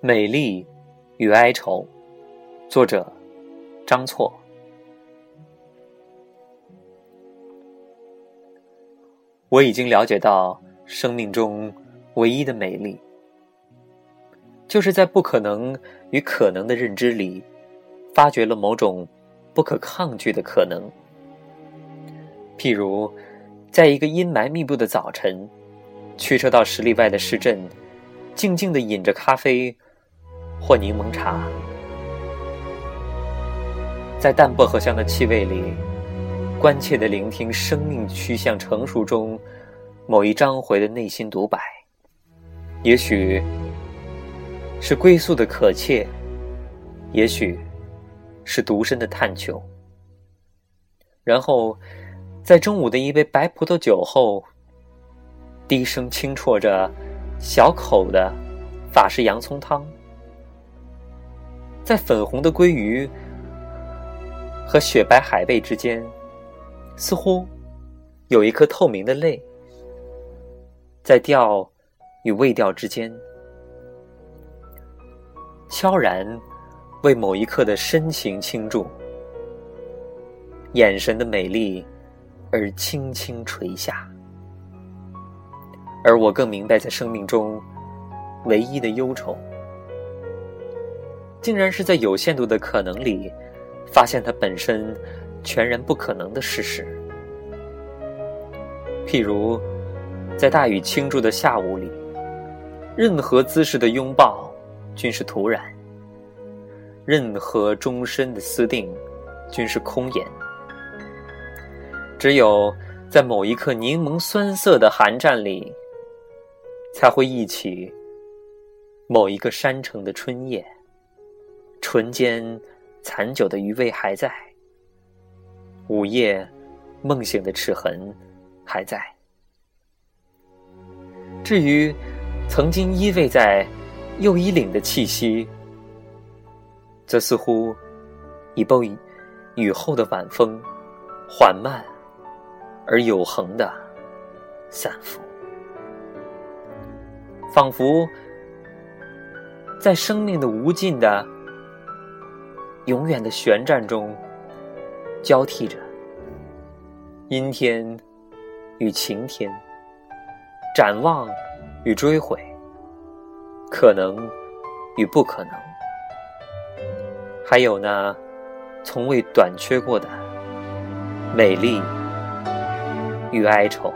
美丽与哀愁，作者张错。我已经了解到，生命中唯一的美丽，就是在不可能与可能的认知里，发掘了某种不可抗拒的可能。譬如，在一个阴霾密布的早晨，驱车到十里外的市镇，静静的饮着咖啡或柠檬茶，在淡薄荷香的气味里。关切的聆听生命趋向成熟中某一章回的内心独白，也许是归宿的可切，也许是独身的探求。然后，在中午的一杯白葡萄酒后，低声轻啜着小口的法式洋葱汤，在粉红的鲑鱼和雪白海贝之间。似乎有一颗透明的泪，在调与未调之间，悄然为某一刻的深情倾注，眼神的美丽而轻轻垂下。而我更明白，在生命中唯一的忧愁，竟然是在有限度的可能里，发现它本身。全然不可能的事实，譬如在大雨倾注的下午里，任何姿势的拥抱均是徒然；任何终身的私定均是空言。只有在某一刻柠檬酸涩的寒战里，才会忆起某一个山城的春夜，唇间残酒的余味还在。午夜，梦醒的齿痕还在。至于曾经依偎在右衣领的气息，则似乎已被雨后的晚风缓慢而有恒的散伏，仿佛在生命的无尽的、永远的旋转中。交替着阴天与晴天，展望与追悔，可能与不可能，还有那从未短缺过的美丽与哀愁。